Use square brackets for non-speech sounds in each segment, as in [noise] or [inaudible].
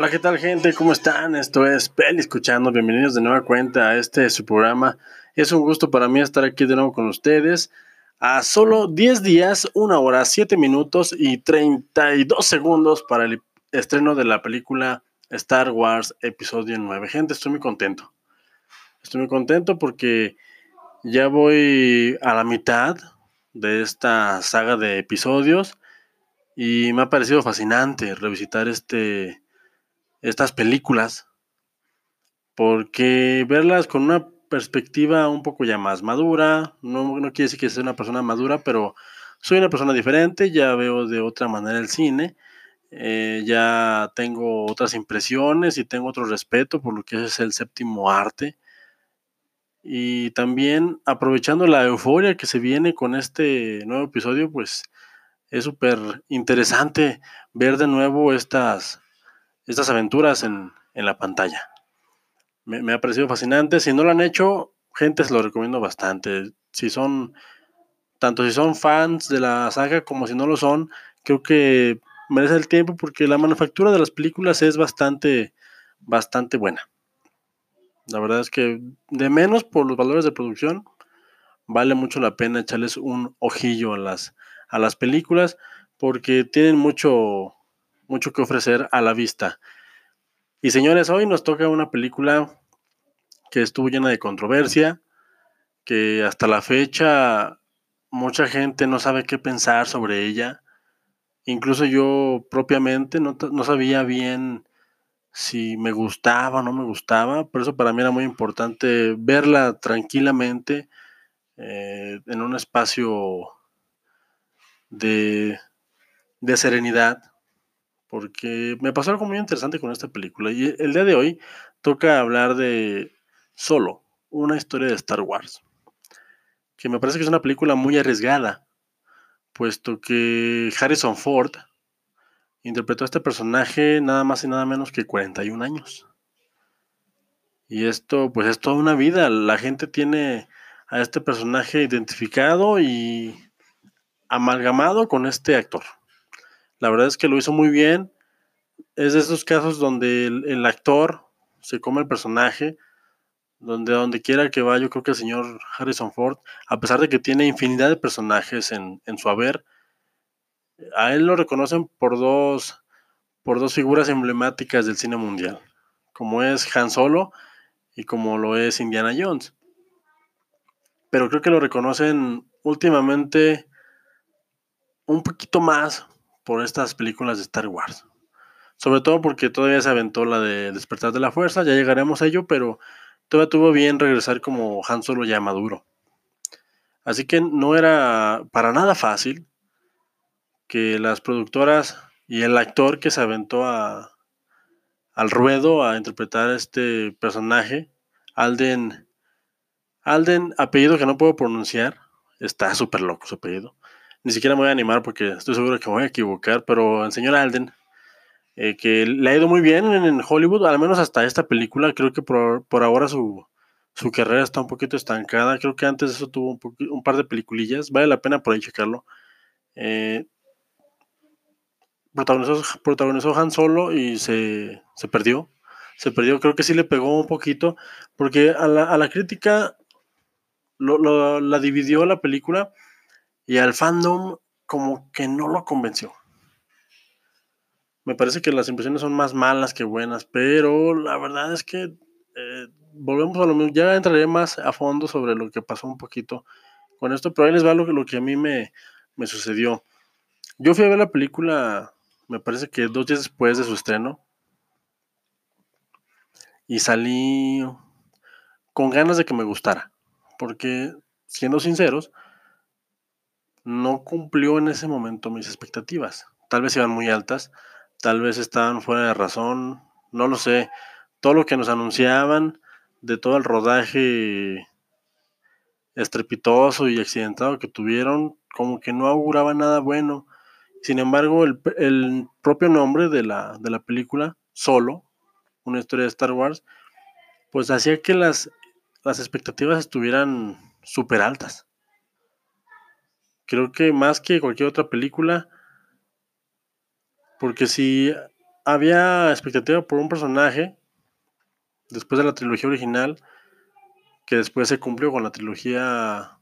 Hola, ¿qué tal gente? ¿Cómo están? Esto es Peli Escuchando. Bienvenidos de nueva cuenta a este su programa. Es un gusto para mí estar aquí de nuevo con ustedes. A solo 10 días, 1 hora, 7 minutos y 32 segundos para el estreno de la película Star Wars Episodio 9. Gente, estoy muy contento. Estoy muy contento porque ya voy a la mitad de esta saga de episodios y me ha parecido fascinante revisitar este estas películas, porque verlas con una perspectiva un poco ya más madura, no, no quiere decir que sea una persona madura, pero soy una persona diferente, ya veo de otra manera el cine, eh, ya tengo otras impresiones y tengo otro respeto por lo que es el séptimo arte. Y también aprovechando la euforia que se viene con este nuevo episodio, pues es súper interesante ver de nuevo estas estas aventuras en, la pantalla. Me, ha parecido fascinante. Si no lo han hecho, gente, se lo recomiendo bastante. Si son, tanto si son fans de la saga como si no lo son, creo que merece el tiempo porque la manufactura de las películas es bastante, bastante buena. La verdad es que de menos por los valores de producción, vale mucho la pena echarles un ojillo a las, a las películas porque tienen mucho, mucho que ofrecer a la vista. Y señores, hoy nos toca una película que estuvo llena de controversia, que hasta la fecha mucha gente no sabe qué pensar sobre ella. Incluso yo propiamente no, sabía bien si me gustaba o no me gustaba. Por eso para mí era muy importante verla tranquilamente eh, en un espacio de, de serenidad porque me pasó algo muy interesante con esta película. Y el día de hoy toca hablar de Solo, una historia de Star Wars, que me parece que es una película muy arriesgada, puesto que Harrison Ford interpretó a este personaje nada más y nada menos que 41 años. Y esto, pues es toda una vida. La gente tiene a este personaje identificado y amalgamado con este actor. La verdad es que lo hizo muy bien. Es de esos casos donde el, actor se come el personaje, donde donde quiera que vaya, yo creo que el señor Harrison Ford, a pesar de que tiene infinidad de personajes en, su haber, a él lo reconocen por dos, por dos figuras emblemáticas del cine mundial, como es Han Solo y como lo es Indiana Jones. Pero creo que lo reconocen últimamente un poquito más por estas películas de Star Wars. Sobre todo porque todavía se aventó la de Despertar de la Fuerza, ya llegaremos a ello, pero todavía tuvo bien regresar como Han Solo ya maduro. Así que no era para nada fácil que las productoras y el actor que se aventó a, al ruedo a interpretar este personaje, Alden, Alden, apellido que no puedo pronunciar, está súper loco su apellido, ni siquiera me voy a animar porque estoy seguro que me voy a equivocar, pero el señor Alden, eh, que le ha ido muy bien en, Hollywood, al menos hasta esta película, creo que por, ahora su, carrera está un poquito estancada, creo que antes eso tuvo un, par de peliculillas, vale la pena por ahí checarlo. Eh, protagonizó, protagonizó Han Solo y se, se perdió, se perdió. Creo que sí le pegó un poquito, porque a la, a la crítica lo, la dividió la película y al fandom como que no lo convenció. Me parece que las impresiones son más malas que buenas, pero la verdad es que eh, volvemos a lo mismo. Ya entraré más a fondo sobre lo que pasó un poquito con esto, pero ahí les va lo, lo que a mí me, me sucedió. Yo fui a ver la película, me parece que dos días después de su estreno, y salí con ganas de que me gustara, porque siendo sinceros, no cumplió en ese momento mis expectativas. Tal vez iban muy altas, tal vez estaban fuera de razón, no lo sé. Todo lo que nos anunciaban de todo el rodaje estrepitoso y accidentado que tuvieron, como que no auguraba nada bueno. Sin embargo, el, el propio nombre de la, de la película, Solo, una historia de Star Wars, pues hacía que las, las expectativas estuvieran súper altas. Creo que más que cualquier otra película, porque si había expectativa por un personaje, después de la trilogía original, que después se cumplió con la trilogía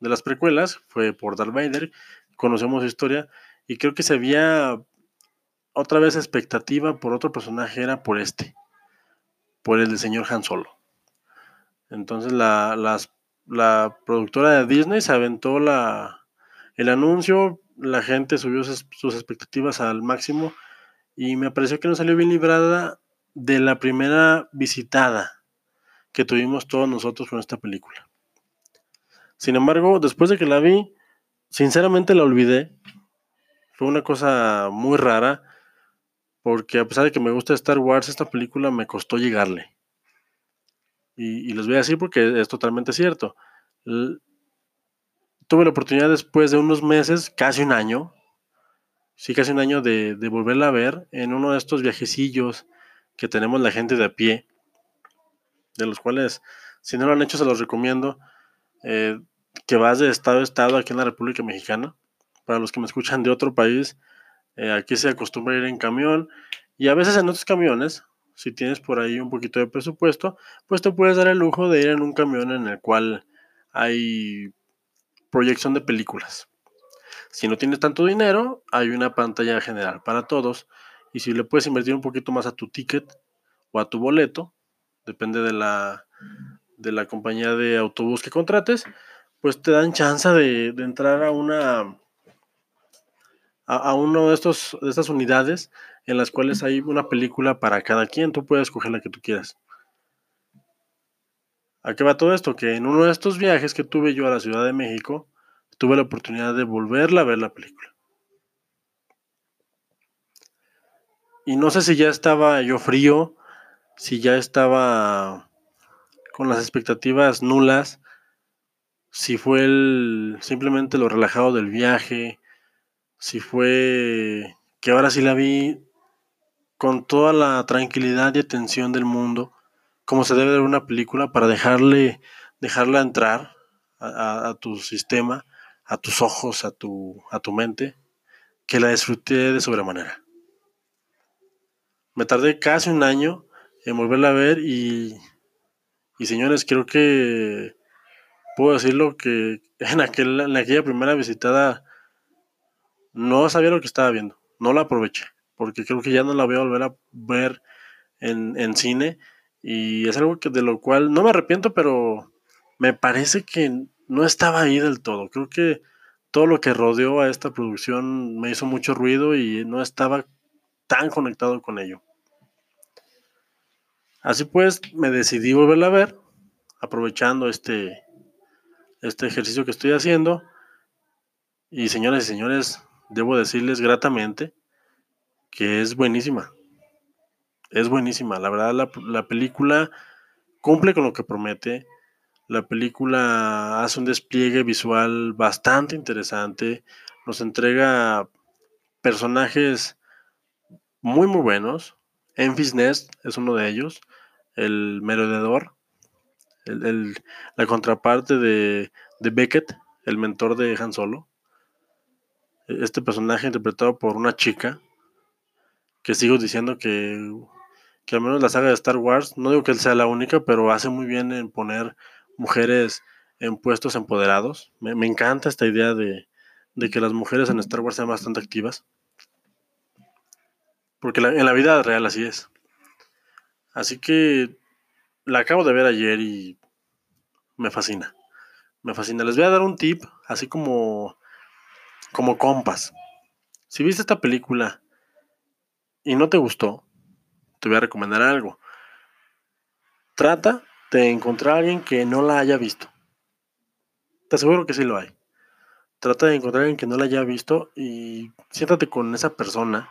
de las precuelas, fue por Darth Vader, conocemos su historia, y creo que si había otra vez expectativa por otro personaje, era por este por el del señor Han Solo. Entonces la, la productora de Disney se aventó la, el anuncio, la gente subió sus, expectativas al máximo y me pareció que no salió bien librada de la primera visitada que tuvimos todos nosotros con esta película. Sin embargo, después de que la vi, sinceramente la olvidé. Fue una cosa muy rara porque a pesar de que me gusta Star Wars, esta película me costó llegarle. Y, les voy a decir porque es totalmente cierto. Tuve la oportunidad después de unos meses, casi un año, sí, casi un año de, volverla a ver en uno de estos viajecillos que tenemos la gente de a pie, de los cuales, si no lo han hecho, se los recomiendo, eh, que vas de estado a estado aquí en la República Mexicana. Para los que me escuchan de otro país, eh, aquí se acostumbra ir en camión y a veces en otros camiones, si tienes por ahí un poquito de presupuesto, pues te puedes dar el lujo de ir en un camión en el cual hay proyección de películas. Si no tienes tanto dinero, hay una pantalla general para todos y si le puedes invertir un poquito más a tu ticket o a tu boleto, depende de la, de la compañía de autobús que contrates, pues te dan chance de, entrar a una a, de, de estas unidades en las cuales hay una película para cada quien. Tú puedes escoger la que tú quieras. ¿A qué va todo esto? Que en uno de estos viajes que tuve yo a la Ciudad de México, tuve la oportunidad de volverla a ver la película. Y no sé si ya estaba yo frío, si ya estaba con las expectativas nulas, si fue simplemente lo relajado del viaje, si fue que ahora sí la vi con toda la tranquilidad y atención del mundo, como se debe ver una película, para dejarle, dejarla entrar a, tu sistema, a tus ojos, a tu, a tu mente, que la disfruté de sobremanera. Me tardé casi un año en volverla a ver y, y señores, creo que puedo decirlo que en, aquel, en aquella primera visitada no sabía lo que estaba viendo, no la aproveché, porque creo que ya no la voy a volver a ver en, cine y es algo que de lo cual no me arrepiento, pero me parece que no estaba ahí del todo. Creo que todo lo que rodeó a esta producción me hizo mucho ruido y no estaba tan conectado con ello. Así pues, me decidí volverla a ver, aprovechando este, este ejercicio que estoy haciendo. Y señoras y señores, debo decirles gratamente que es buenísima. Es buenísima. La verdad, la, película cumple con lo que promete. La película hace un despliegue visual bastante interesante. Nos entrega personajes muy, muy buenos. Enfys Nest es uno de ellos. El merodeador. la contraparte de, de Beckett, el mentor de Han Solo este personaje interpretado por una chica, que sigo diciendo que que al menos la saga de Star Wars, no digo que sea la única, pero hace muy bien en poner mujeres en puestos empoderados. Me, encanta esta idea de, de, que las mujeres en Star Wars sean bastante activas. Porque en la vida real así es. Así que la acabo de ver ayer y me fascina. Me fascina. Les voy a dar un tip, así como, como compas. Si viste esta película y no te gustó, te voy a recomendar algo. Trata de encontrar a alguien que no la haya visto. Te aseguro que sí lo hay. Trata de encontrar a alguien que no la haya visto y siéntate con esa persona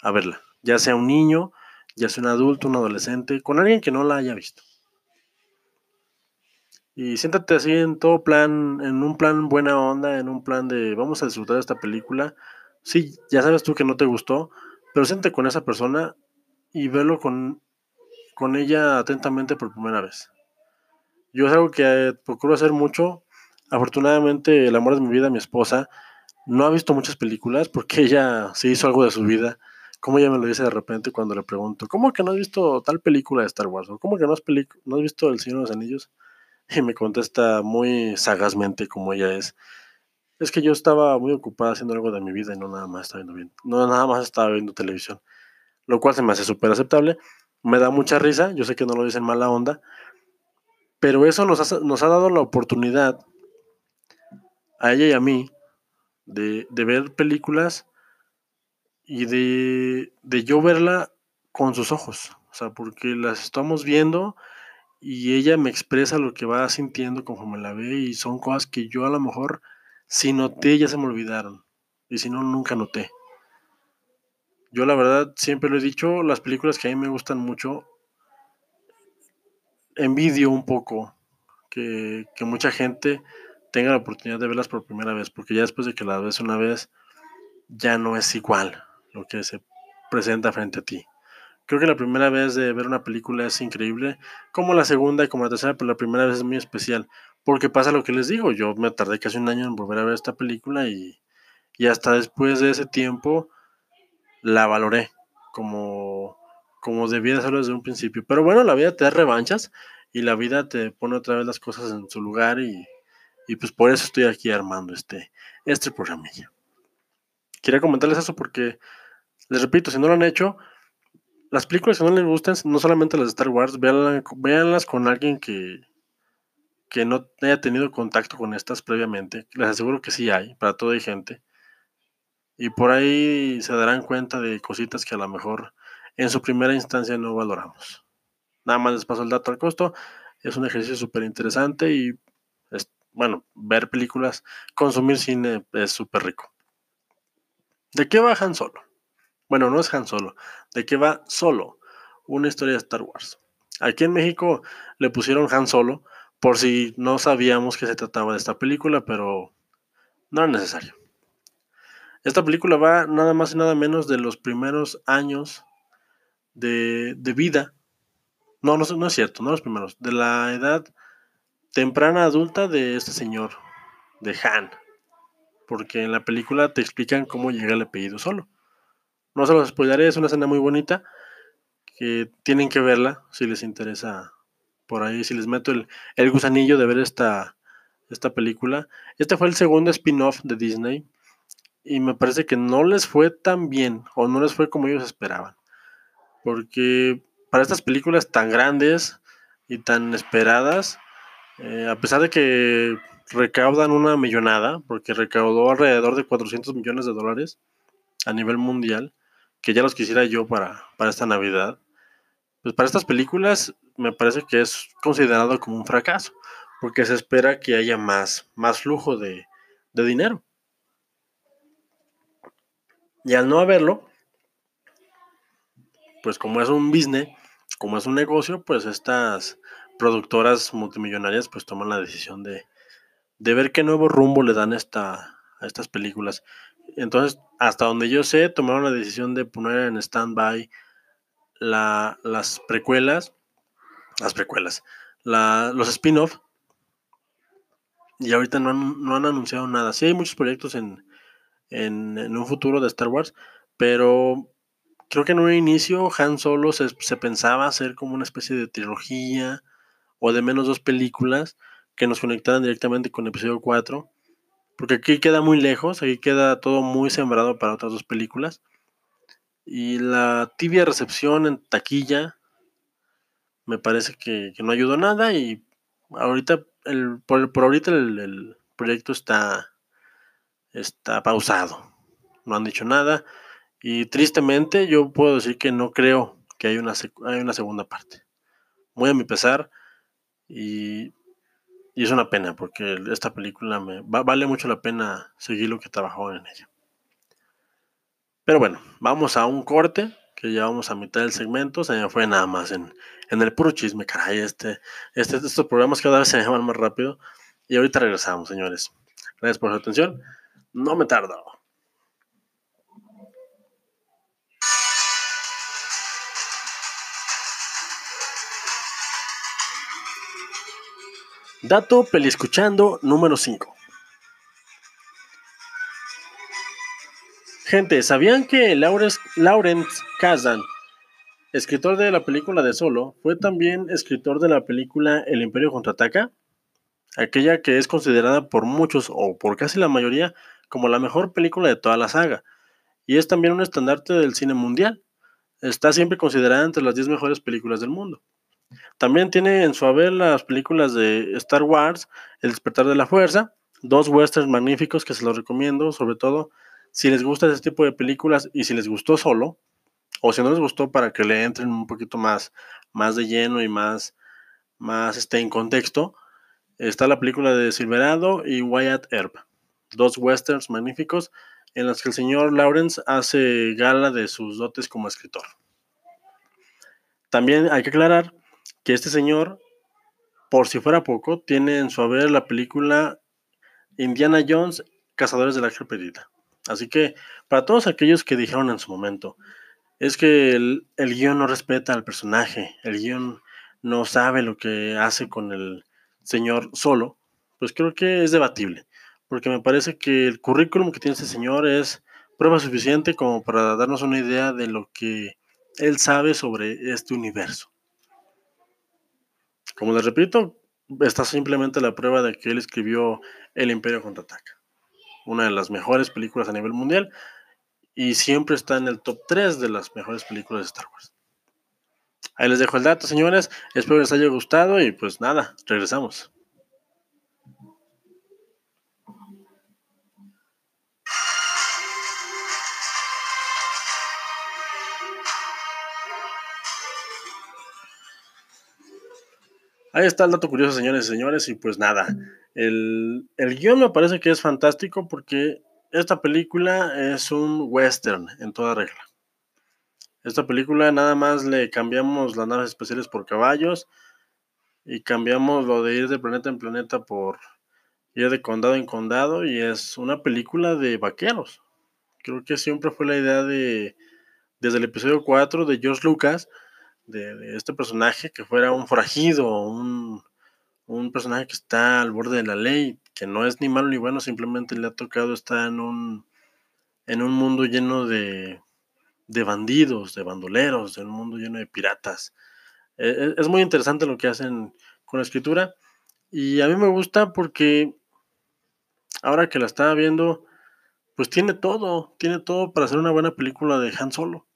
a verla. Ya sea un niño, ya sea un adulto, un adolescente, con alguien que no la haya visto. Y siéntate así en todo plan, en un plan buena onda, en un plan de vamos a disfrutar de esta película. Sí, ya sabes tú que no te gustó, pero siéntate con esa persona y verlo con, con ella atentamente por primera vez. Yo es algo que procuro hacer mucho. Afortunadamente, el amor de mi vida, mi esposa, no ha visto muchas películas porque [laughs] ella se hizo algo de su vida. Como ella me lo dice de repente cuando le pregunto, ¿cómo que no has visto tal película de Star Wars? ¿O cómo que no has, no has visto El Señor de los Anillos? [laughs] Y me contesta muy sagazmente como ella es. Es que yo estaba muy ocupada haciendo algo de mi vida y no nada más estaba viendo. No nada más estaba viendo televisión. Lo cual se me hace súper aceptable. Me da mucha risa. Yo sé que no lo dicen mala onda. Pero eso nos ha, nos ha dado la oportunidad a ella y a mí de, de ver películas y de, de yo verla con sus ojos. O sea, porque las estamos viendo y ella me expresa lo que va sintiendo conforme la ve y son cosas que yo a lo mejor si noté ya se me olvidaron y si no nunca noté. Yo la verdad siempre lo he dicho, las películas que a mí me gustan mucho, envidio un poco que, mucha gente tenga la oportunidad de verlas por primera vez, porque ya después de que las ves una vez, ya no es igual lo que se presenta frente a ti. Creo que la primera vez de ver una película es increíble, como la segunda y como la tercera, pero la primera vez es muy especial, porque pasa lo que les digo, yo me tardé casi un año en volver a ver esta película y, y hasta después de ese tiempo la valoré como, como debía hacerlo desde un principio. Pero bueno, la vida te da revanchas y la vida te pone otra vez las cosas en su lugar y, y pues por eso estoy aquí armando este, este programilla. Quería comentarles eso porque, les repito, si no lo han hecho, las películas que no les gustan, no solamente las de Star Wars, véanlas, con alguien que, que no haya tenido contacto con estas previamente. Les aseguro que sí hay, para todo hay gente. Y por ahí se darán cuenta de cositas que a lo mejor en su primera instancia no valoramos. Nada más les paso el dato al costo. Es un ejercicio súper interesante y, es, bueno, ver películas, consumir cine es súper rico. ¿De qué bajan solo? Bueno, no es Han Solo. ¿De qué va Solo? Una historia de Star Wars. Aquí en México le pusieron Han Solo por si no sabíamos que se trataba de esta película, pero no era necesario. Esta película va nada más y nada menos de los primeros años de, vida. No, no, no es cierto, no los primeros. De la edad temprana adulta de este señor, de Han. Porque en la película te explican cómo llega el apellido solo. No se los spoilaré, es una escena muy bonita que tienen que verla si les interesa por ahí, si les meto el, el gusanillo de ver esta, esta película. Este fue el segundo spin-off de Disney y me parece que no les fue tan bien o no les fue como ellos esperaban. Porque para estas películas tan grandes y tan esperadas, eh, a pesar de que recaudan una millonada, porque recaudó alrededor de 400 millones de dólares a nivel mundial, que ya los quisiera yo para, para esta Navidad, pues para estas películas me parece que es considerado como un fracaso, porque se espera que haya más, más flujo de, de dinero. Y al no haberlo, pues como es un business, como es un negocio, pues estas productoras multimillonarias pues toman la decisión de, de ver qué nuevo rumbo le dan esta, a estas películas. Entonces, hasta donde yo sé, tomaron la decisión de poner en stand-by la, las precuelas, las precuelas, la, los spin-off, y ahorita no han, no han, anunciado nada. Sí hay muchos proyectos en, en, un futuro de Star Wars, pero creo que en un inicio Han Solo se, se pensaba hacer como una especie de trilogía o de menos dos películas que nos conectaran directamente con el episodio 4. Porque aquí queda muy lejos, aquí queda todo muy sembrado para otras dos películas. Y la tibia recepción en taquilla me parece que, no ayudó nada y ahorita, el, por, ahorita el, proyecto está, está pausado. No han dicho nada y tristemente yo puedo decir que no creo que haya una, hay una segunda parte. Muy a mi pesar y, y es una pena porque esta película me vale mucho la pena seguir lo que trabajó en ella. Pero bueno, vamos a un corte que ya vamos a mitad del segmento, se me fue nada más en, el puro chisme, caray, este, este, estos programas cada vez se llaman más rápido. Y ahorita regresamos, señores. Gracias por su atención. No me tardo. Dato peliscuchando número 5. Gente, ¿sabían que Lawrence, Lawrence Kasdan, escritor de la película de Solo, fue también escritor de la película El Imperio Contraataca? Aquella que es considerada por muchos, o por casi la mayoría, como la mejor película de toda la saga. Y es también un estandarte del cine mundial. Está siempre considerada entre las 10 mejores películas del mundo. También tiene en su haber las películas de Star Wars, El despertar de la fuerza, dos westerns magníficos que se los recomiendo, sobre todo si les gusta ese tipo de películas y si les gustó solo, o si no les gustó para que le entren un poquito más, más de lleno y más, más este, en contexto, está la película de Silverado y Wyatt Earp, dos westerns magníficos en los que el señor Lawrence hace gala de sus dotes como escritor. También hay que aclarar que este señor, por si fuera poco, tiene en su haber la película Indiana Jones, Cazadores de la Arca Así que para todos aquellos que dijeron en su momento, es que el, guion no respeta al personaje, el guion no sabe lo que hace con el señor solo, pues creo que es debatible, porque me parece que el currículum que tiene este señor es prueba suficiente como para darnos una idea de lo que él sabe sobre este universo. Como les repito, está simplemente la prueba de que él escribió El Imperio contraataca una de las mejores películas a nivel mundial y siempre está en el top 3 de las mejores películas de Star Wars. Ahí les dejo el dato, señores. Espero les haya gustado y pues nada, regresamos. Ahí está el dato curioso, señores y señores, y pues nada, el, el guion me parece que es fantástico porque esta película es un western en toda regla. Esta película nada más le cambiamos las naves especiales por caballos y cambiamos lo de ir de planeta en planeta por ir de condado en condado y es una película de vaqueros. Creo que siempre fue la idea de, desde el episodio 4 de George Lucas, de, de este personaje que fuera un forajido, un, un personaje que está al borde de la ley, que no es ni malo ni bueno, simplemente le ha tocado estar en un, en un mundo lleno de, de bandidos, de bandoleros, en un mundo lleno de piratas. E, e, es muy interesante lo que hacen con la escritura y a mí me gusta porque ahora que la estaba viendo, pues tiene todo, tiene todo para hacer una buena película de Han Solo.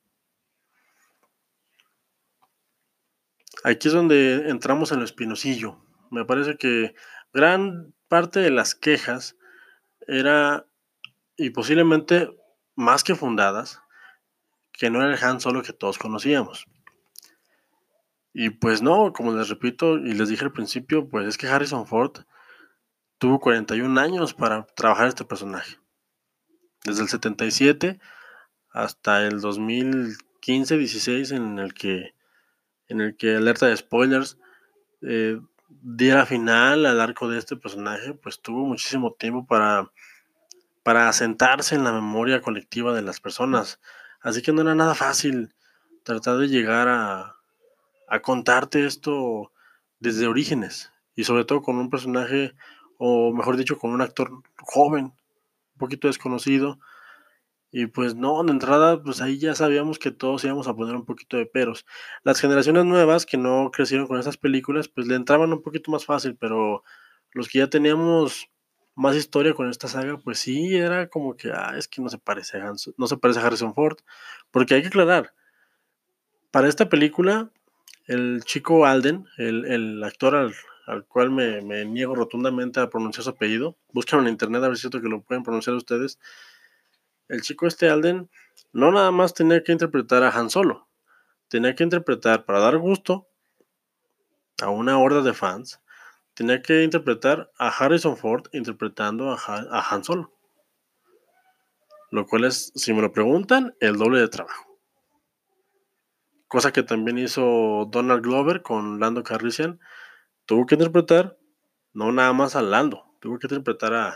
Aquí es donde entramos en lo espinosillo. Me parece que gran parte de las quejas era, y posiblemente más que fundadas, que no era el Han Solo que todos conocíamos. Y pues no, como les repito y les dije al principio, pues es que Harrison Ford tuvo 41 años para trabajar este personaje. Desde el 77 hasta el 2015-16 en el que en el que alerta de spoilers eh, diera final al arco de este personaje, pues tuvo muchísimo tiempo para, para asentarse en la memoria colectiva de las personas. Así que no era nada fácil tratar de llegar a, a contarte esto desde orígenes y sobre todo con un personaje, o mejor dicho, con un actor joven, un poquito desconocido, Y pues no, de entrada, pues ahí ya sabíamos que todos íbamos a poner un poquito de peros. Las generaciones nuevas que no crecieron con esas películas, pues le entraban un poquito más fácil, pero los que ya teníamos más historia con esta saga, pues sí, era como que, ah, es que no se parece a no se parece Harrison Ford, porque hay que aclarar, para esta película, el chico Alden, el, actor al, cual me, me, niego rotundamente a pronunciar su apellido, buscan en internet a ver si es cierto que lo pueden pronunciar ustedes, el chico este Alden no nada más tenía que interpretar a Han Solo, tenía que interpretar para dar gusto a una horda de fans, tenía que interpretar a Harrison Ford interpretando a, Han Solo. Lo cual es, si me lo preguntan, el doble de trabajo. Cosa que también hizo Donald Glover con Lando Calrissian. Tuvo que interpretar no nada más a Lando, tuvo que interpretar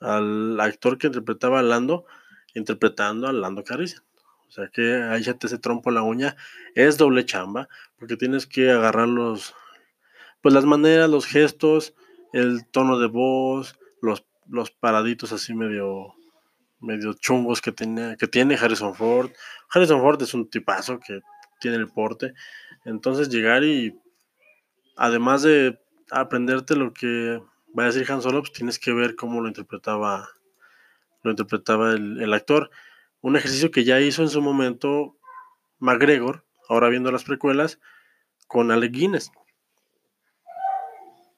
al actor que interpretaba a Lando interpretando a Lando Calrissian. O sea que ahí ya te se trompo la uña. Es doble chamba, porque tienes que agarrar los, pues las maneras, los gestos, el tono de voz, los, los paraditos así medio, medio chungos que tiene, que tiene Harrison Ford. Harrison Ford es un tipazo que tiene el porte. Entonces llegar y además de aprenderte lo que va a decir Han Solo, pues tienes que ver cómo lo interpretaba lo interpretaba el, actor. Un ejercicio que ya hizo en su momento McGregor, ahora viendo las precuelas, con Alec Guinness.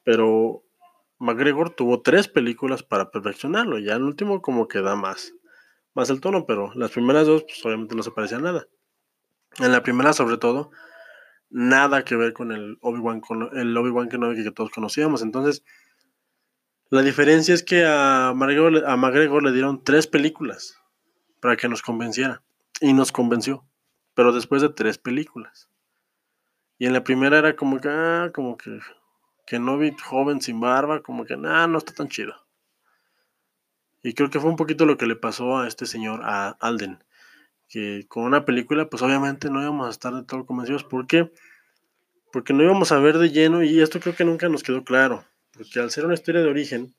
Pero McGregor tuvo tres películas para perfeccionarlo. Ya el último como que da más, más el tono, pero las primeras dos pues, obviamente no se parecían nada. En la primera sobre todo, nada que ver con el Obi-Wan, Kenobi que todos conocíamos. Entonces, la diferencia es que a McGregor, le dieron tres películas para que nos convenciera. Y nos convenció. Pero después de tres películas. Y en la primera era como que, ah, como que, que no vi joven sin barba, como que, nah, no está tan chido. Y creo que fue un poquito lo que le pasó a este señor, a Alden. Que con una película, pues obviamente no íbamos a estar de todo convencidos. ¿Por qué? Porque no íbamos a ver de lleno, y esto creo que nunca nos quedó claro. Porque al ser una historia de origen,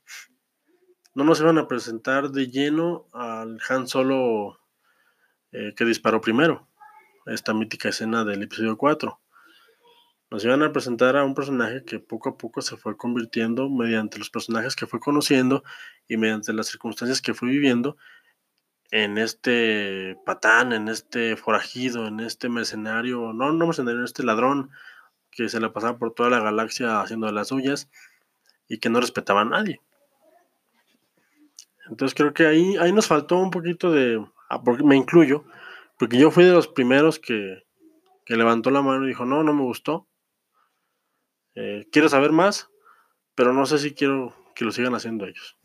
no nos iban a presentar de lleno al Han Solo eh, que disparó primero, esta mítica escena del episodio 4. Nos iban a presentar a un personaje que poco a poco se fue convirtiendo mediante los personajes que fue conociendo y mediante las circunstancias que fue viviendo en este patán, en este forajido, en este mercenario, no, no mercenario, en este ladrón que se le pasaba por toda la galaxia haciendo las suyas y que no respetaba a nadie. Entonces creo que ahí, ahí nos faltó un poquito de, ah, porque me incluyo, porque yo fui de los primeros que, levantó la mano y dijo, no, no me gustó. Eh, quiero saber más, pero no sé si quiero que lo sigan haciendo ellos.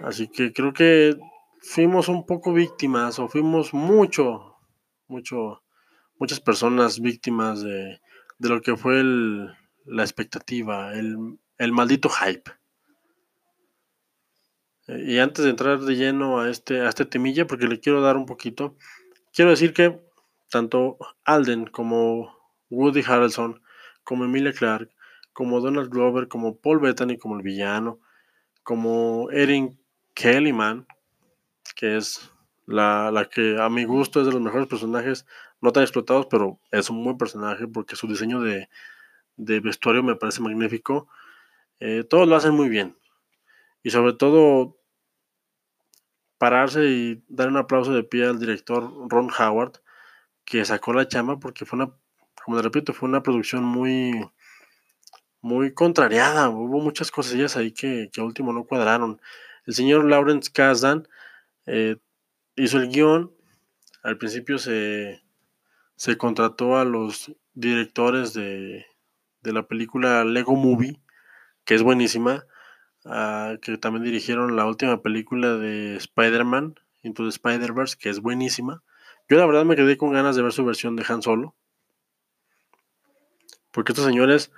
Así que creo que fuimos un poco víctimas, o fuimos mucho, mucho, muchas personas víctimas de, de lo que fue el, la expectativa, el, maldito hype. Y antes de entrar de lleno a este, a este temilla, porque le quiero dar un poquito, quiero decir que tanto Alden como Woody Harrelson, como Emilia Clarke, como Donald Glover, como Paul Bettany como el villano, como Erin Kellyman, que es la, la, que a mi gusto es de los mejores personajes, no tan explotados, pero es un buen personaje porque su diseño de, de vestuario me parece magnífico. Eh, todos lo hacen muy bien. Y sobre todo, pararse y dar un aplauso de pie al director Ron Howard, que sacó la chamba porque fue una, como repito, fue una producción muy, muy contrariada. Hubo muchas cosillas ahí que, que último no cuadraron. El señor Lawrence Kasdan eh, hizo el guion. Al principio se, se contrató a los directores de, de la película Lego Movie, que es buenísima, ah, que también dirigieron la última película de Spider-Man, Into the Spider-Verse, que es buenísima. Yo la verdad me quedé con ganas de ver su versión de Han Solo. Porque estos señores,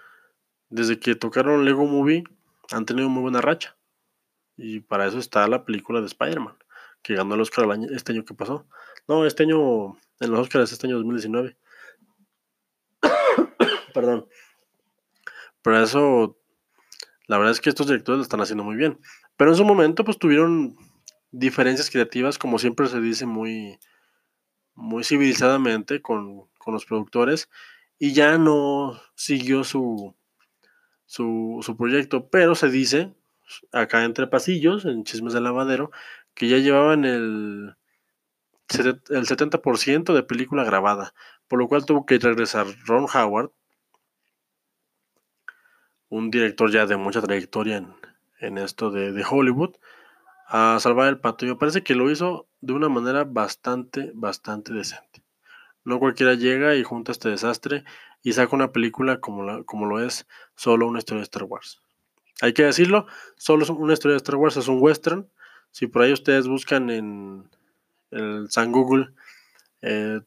desde que tocaron Lego Movie, han tenido muy buena racha. Y para eso está la película de Spider-Man, que ganó el Oscar este año que pasó. No, este año, en los Oscars, este año 2019. [coughs] Perdón. Pero eso, la verdad es que estos directores lo están haciendo muy bien. Pero en su momento, pues tuvieron diferencias creativas, como siempre se dice muy, muy civilizadamente con, con los productores, y ya no siguió su, su, su, proyecto, pero se dice, acá entre pasillos, en Chismes de Lavadero, que ya llevaban el, el 70% de película grabada, por lo cual tuvo que regresar Ron Howard, un director ya de mucha trayectoria en, en esto de, de, Hollywood, a salvar el pato. Y me parece que lo hizo de una manera bastante, bastante decente. No cualquiera llega y junta este desastre y saca una película como, la, como lo es solo una historia de Star Wars. Hay que decirlo, solo una historia de Star Wars es un western. Si por ahí ustedes buscan en el San Google eh,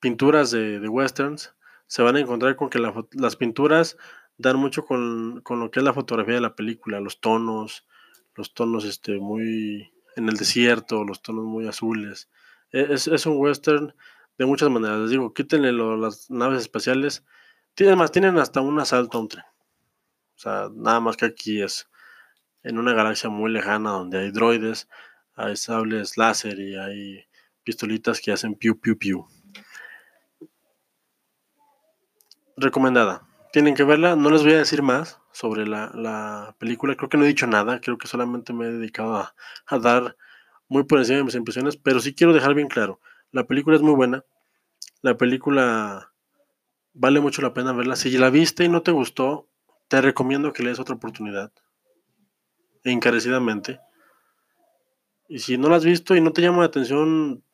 pinturas de, de, westerns, se van a encontrar con que la, las pinturas dan mucho con, con, lo que es la fotografía de la película, los tonos, los tonos este, muy en el desierto, los tonos muy azules. E, es, es un western de muchas maneras. Les digo, quítenle las naves espaciales. Tienen tienen hasta un asalto a un tren. O sea, nada más que aquí es en una galaxia muy lejana donde hay droides, hay sables láser y hay pistolitas que hacen piu piu piu. Recomendada. Tienen que verla. No les voy a decir más sobre la, la película. Creo que no he dicho nada. Creo que solamente me he dedicado a, dar muy por encima de mis impresiones. Pero sí quiero dejar bien claro. La película es muy buena. La película vale mucho la pena verla. Si la viste y no te gustó, te recomiendo que le des otra oportunidad. Encarecidamente. Y si no la has visto y no te llama la atención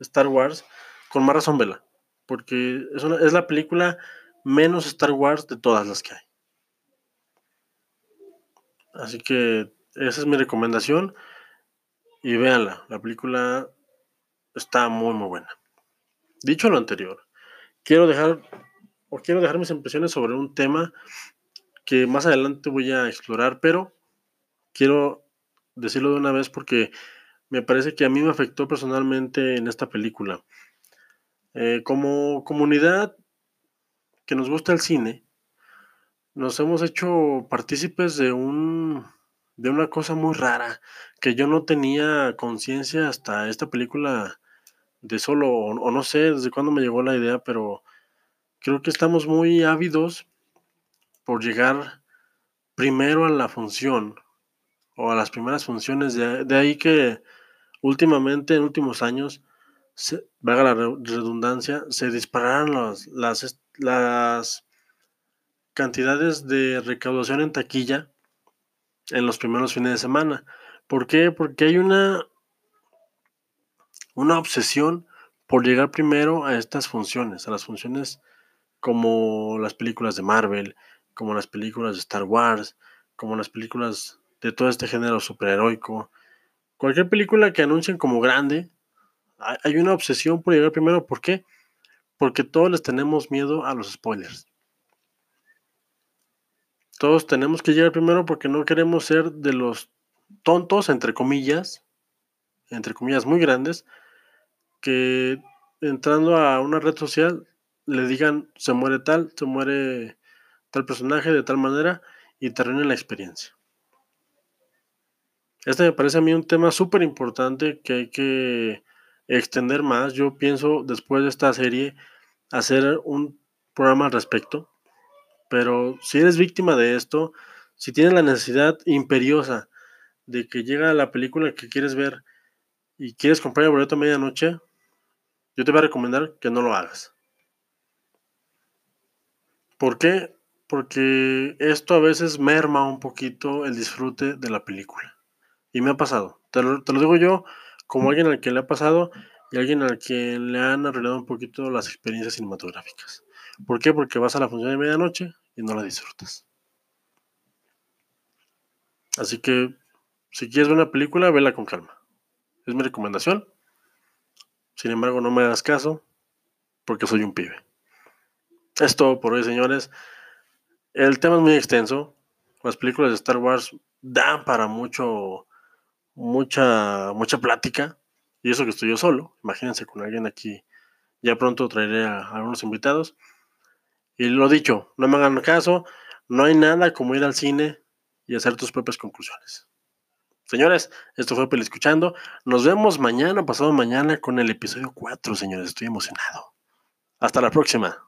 Star Wars, con más razón vela. Porque es, una, es la película menos Star Wars de todas las que hay. Así que esa es mi recomendación. Y véanla, la película está muy muy buena. Dicho lo anterior, quiero dejar o quiero dejar mis impresiones sobre un tema que más adelante voy a explorar, pero quiero decirlo de una vez porque me parece que a mí me afectó personalmente en esta película. Eh, como comunidad que nos gusta el cine, nos hemos hecho partícipes de un de una cosa muy rara que yo no tenía conciencia hasta esta película de solo o, no sé desde cuándo me llegó la idea, pero creo que estamos muy ávidos por llegar primero a la función o a las primeras funciones. De, de ahí que últimamente, en últimos años, se, valga la redundancia, se dispararon las, las, las cantidades de recaudación en taquilla en los primeros fines de semana. ¿Por qué? Porque hay una, una obsesión por llegar primero a estas funciones, a las funciones como las películas de Marvel, como las películas de Star Wars, como las películas de todo este género superheroico. Cualquier película que anuncien como grande, hay una obsesión por llegar primero. ¿Por qué? Porque todos les tenemos miedo a los spoilers. Todos tenemos que llegar primero porque no queremos ser de los tontos, entre comillas, entre comillas muy grandes, que entrando a una red social le digan se muere tal, se muere tal personaje de tal manera y termine la experiencia. Este me parece a mí un tema súper importante que hay que extender más. Yo pienso después de esta serie hacer un programa al respecto. Pero si eres víctima de esto, si tienes la necesidad imperiosa de que llega la película que quieres ver y quieres comprar el boleto a medianoche, yo te voy a recomendar que no lo hagas. ¿Por qué? Porque esto a veces merma un poquito el disfrute de la película. Y me ha pasado. Te lo, te lo digo yo como alguien al que le ha pasado y alguien al que le han arruinado un poquito las experiencias cinematográficas. ¿Por qué? Porque vas a la función de medianoche y no la disfrutas. Así que, si quieres ver una película, vela con calma. Es mi recomendación. Sin embargo, no me hagas caso, porque soy un pibe. Es todo por hoy, señores. El tema es muy extenso. Las películas de Star Wars dan para mucho, mucha, mucha plática. Y eso que estoy yo solo. Imagínense con alguien aquí. Ya pronto traeré a, algunos invitados. Y lo dicho, no me hagan caso. No hay nada como ir al cine y hacer tus propias conclusiones. Señores, esto fue Peli Escuchando. Nos vemos mañana, pasado mañana, con el episodio 4, señores. Estoy emocionado. Hasta la próxima.